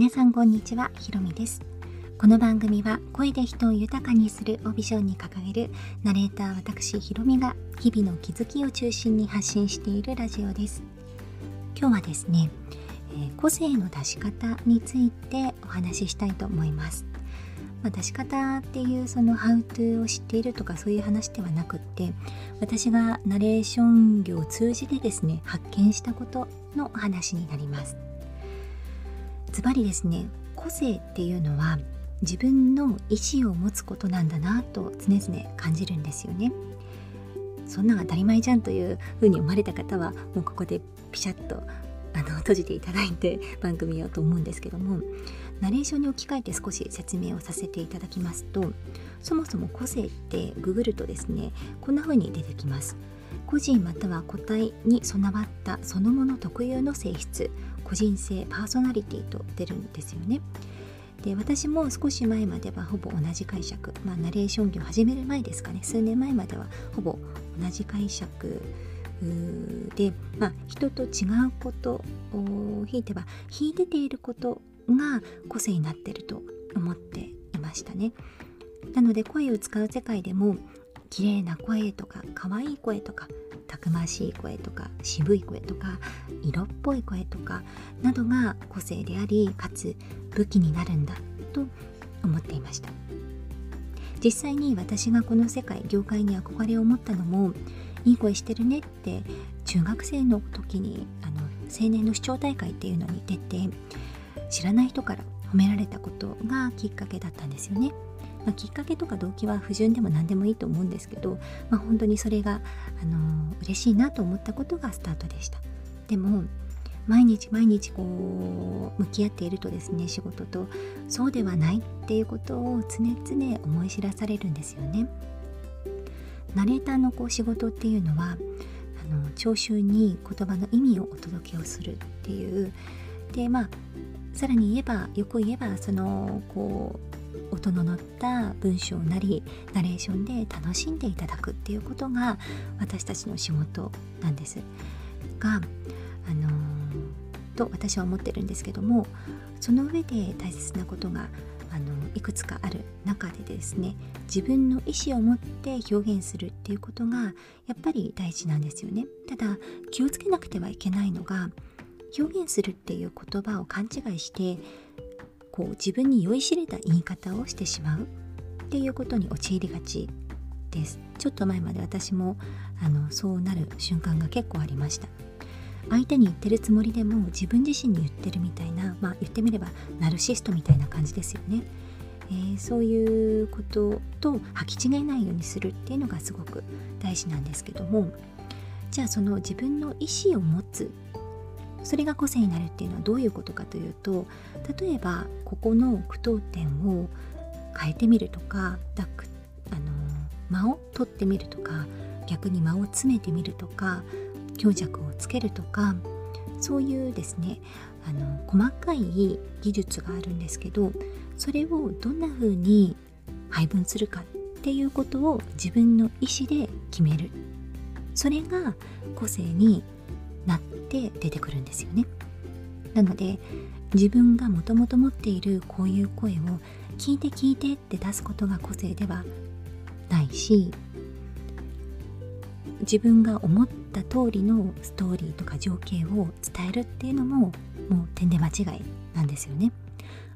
皆さんこんにちはひろみです。この番組は声で人を豊かにするをビジョンに掲げるナレーター私ひろみが日々の気づきを中心に発信しているラジオです。今日はですね、えー、個性の出し方についてお話ししたいと思います。まあ、出し方っていうそのハウトゥーを知っているとかそういう話ではなくって私がナレーション業を通じてですね発見したことの話になります。ズバリですね個性っていうのは自分の意思を持つことなんだなと常々感じるんですよね。そんな当たり前じゃんというふうに思われた方はもうここでピシャッとあの閉じていただいて番組をと思うんですけどもナレーションに置き換えて少し説明をさせていただきますとそもそも個性ってググるとですねこんな風に出てきます。個人または個体に備わったそのもの特有の性質個人性パーソナリティと出るんですよね。で私も少し前まではほぼ同じ解釈、まあ、ナレーション業始める前ですかね数年前まではほぼ同じ解釈で、まあ、人と違うことをひいては秀でていることが個性になっていると思っていましたね。なので声を使う世界でも綺麗な声とか可愛い声とかたくましい声とか渋い声とか色っぽい声とかなどが個性でありかつ武器になるんだと思っていました実際に私がこの世界業界に憧れを持ったのもいい声してるねって中学生の時にあの青年の視聴大会っていうのに出て知らない人から褒められたことがきっかけだったんですよね。まあ、きっかけとか動機は不純でも何でもいいと思うんですけど、まあ、本当にそれが、あのー、嬉しいなと思ったことがスタートでした。でも毎日毎日こう向き合っているとですね仕事とそうではないっていうことを常々思い知らされるんですよね。ナレーターのこう仕事っていうのはあの聴衆に言葉の意味をお届けをするっていう。でまあさらに言えばよく言えばそのこう音の乗った文章なりナレーションで楽しんでいただくっていうことが私たちの仕事なんです。があのー、と私は思ってるんですけどもその上で大切なことがあのいくつかある中でですね自分の意思を持って表現するっていうことがやっぱり大事なんですよね。ただ気をつけなくてはいけないのが表現するっていう言葉を勘違いしてこう自分に酔いしれた言い方をしてしまう。っていうことに陥りがちです。ちょっと前まで私もあのそうなる瞬間が結構ありました。相手に言ってるつもりでも自分自身に言ってるみたいなまあ言ってみればナルシストみたいな感じですよね、えー、そういうことと履き違えないようにするっていうのがすごく大事なんですけどもじゃあその自分の意思を持つそれが個性になるっていうのはどういうことかというと例えばここの句読点を変えてみるとかだあの間を取ってみるとか逆に間を詰めてみるとか強弱をつけるとかそういうですねあの細かい技術があるんですけどそれをどんな風に配分するかっていうことを自分の意思で決める。それが個性になって出てくるんですよねなので自分がもともと持っているこういう声を聞いて聞いてって出すことが個性ではないし自分が思った通りのストーリーとか情景を伝えるっていうのももう点で間違いなんですよね。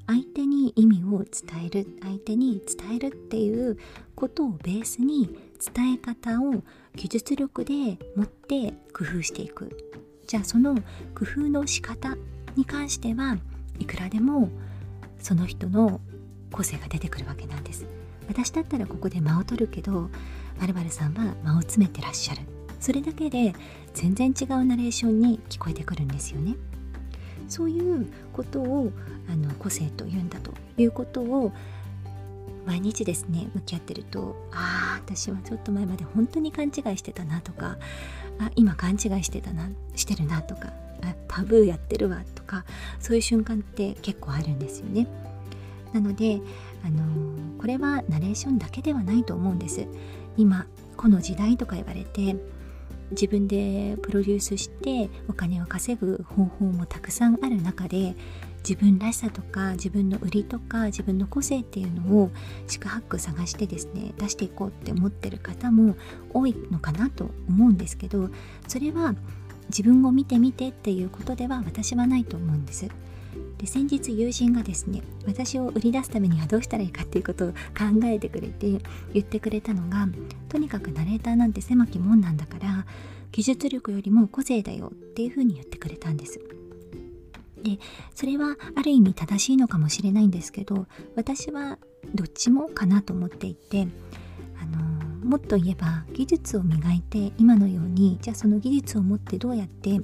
相手を伝える相手に伝えるっていうことをベースに伝え方を技術力で持って工夫していく。じゃあその工夫の仕方に関してはいくらでもその人の個性が出てくるわけなんです。私だったらここで間を取るけどまるさんは間を詰めてらっしゃる。それだけで全然違うナレーションに聞こえてくるんですよね。そういうことをあの個性というんだということを毎日ですね向き合ってるとああ私はちょっと前まで本当に勘違いしてたなとかあ今勘違いしてたなしてるなとかあタブーやってるわとかそういう瞬間って結構あるんですよね。なのであの、これはナレーションだけではないと思うんです。今この時代とか言われて自分でプロデュースしてお金を稼ぐ方法もたくさんある中で自分らしさとか自分の売りとか自分の個性っていうのを四苦八苦探してですね出していこうって思ってる方も多いのかなと思うんですけどそれは自分を見てみてっていうことでは私はないと思うんです。で先日友人がですね私を売り出すためにはどうしたらいいかっていうことを考えてくれて言ってくれたのがとにかくナレーターなんて狭き門なんだから技術力よりも個性だよっていうふうに言ってくれたんです。でそれはある意味正しいのかもしれないんですけど私はどっちもかなと思っていてもっと言えば技術を磨いて今のようにじゃあその技術を持ってどうやって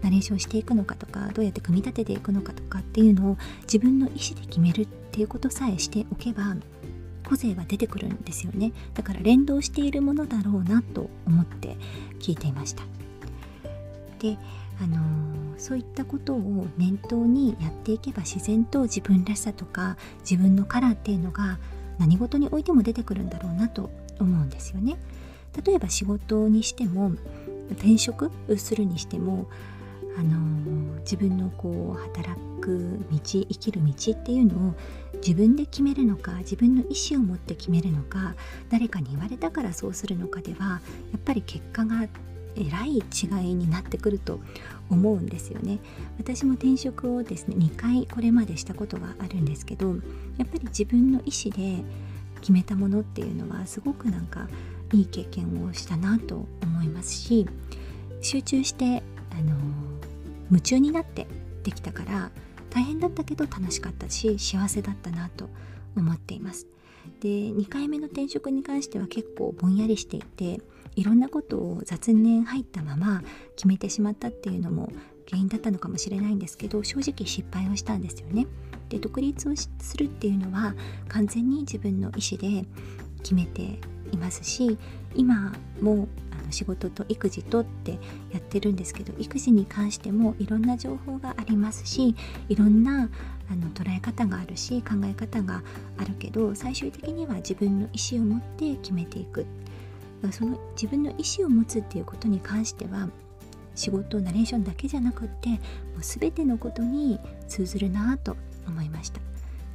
ナレーションしていくのかとかどうやって組み立てていくのかとかっていうのを自分の意思で決めるっていうことさえしておけば個性は出てくるんですよね。だから連動しているものだろうなと思って聞いていました。であの、そういったことを念頭にやっていけば自然と自分らしさとか自分のカラーっていうのが何事においても出てくるんだろうなと思うんですよね。例えば仕事にしても転職するにしてもあの自分のこう働く道生きる道っていうのを自分で決めるのか自分の意思を持って決めるのか誰かに言われたからそうするのかではやっぱり結果がえらい違いになってくると思うんですよね。私も転職をですね2回これまでしたことがあるんですけどやっぱり自分の意思で決めたものっていうのはすごくなんかいい経験をしたなと思いますし集中してあの夢中になってできたから大変だったけど楽しかったし幸せだったなと思っています。で2回目の転職に関しては結構ぼんやりしていていろんなことを雑念入ったまま決めてしまったっていうのも原因だったのかもしれないんですけど正直失敗をしたんですよね。で独立をするっていうのは完全に自分の意思で決めていますし今もあの仕事と育児とってやってるんですけど育児に関してもいろんな情報がありますしいろんなあの捉え方があるし考え方があるけど最終的には自分の意思を持って決めていくその自分の意思を持つっていうことに関しては仕事ナレーションだけじゃなくってもう全てのことに通ずるなと思いました。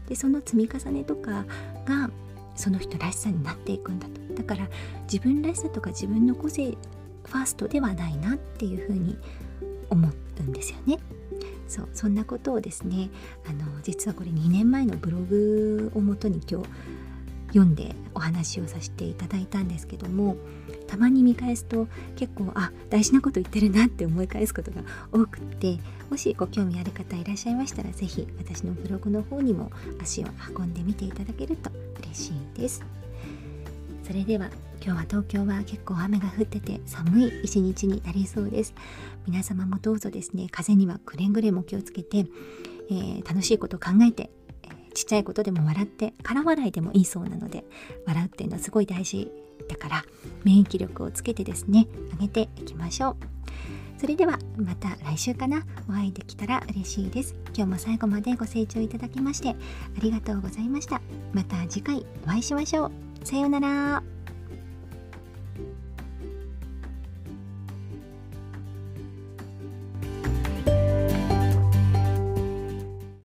でその積み重ねとかがその人らしさになっていくんだと。だから自分らしさとか自分の個性ファーストではないなっていうふうに思うんですよね。そうそんなことをですねあの実はこれ2年前のブログをもとに今日読んでお話をさせていただいたんですけどもたまに見返すと結構あ大事なこと言ってるなって思い返すことが多くってもしご興味ある方いらっしゃいましたら是非私のブログの方にも足を運んでみていただけると嬉しいです。それでは今日は東京は結構雨が降ってて寒い一日になりそうです。皆様もどうぞですね風にはくれんぐれも気をつけて、えー、楽しいことを考えてちっちゃいことでも笑って空笑いでもいいそうなので笑うっていうのはすごい大事だから免疫力をつけてですね上げていきましょう。それではまた来週かな。お会いできたら嬉しいです。今日も最後までご清聴いただきましてありがとうございました。また次回お会いしましょう。さようなら。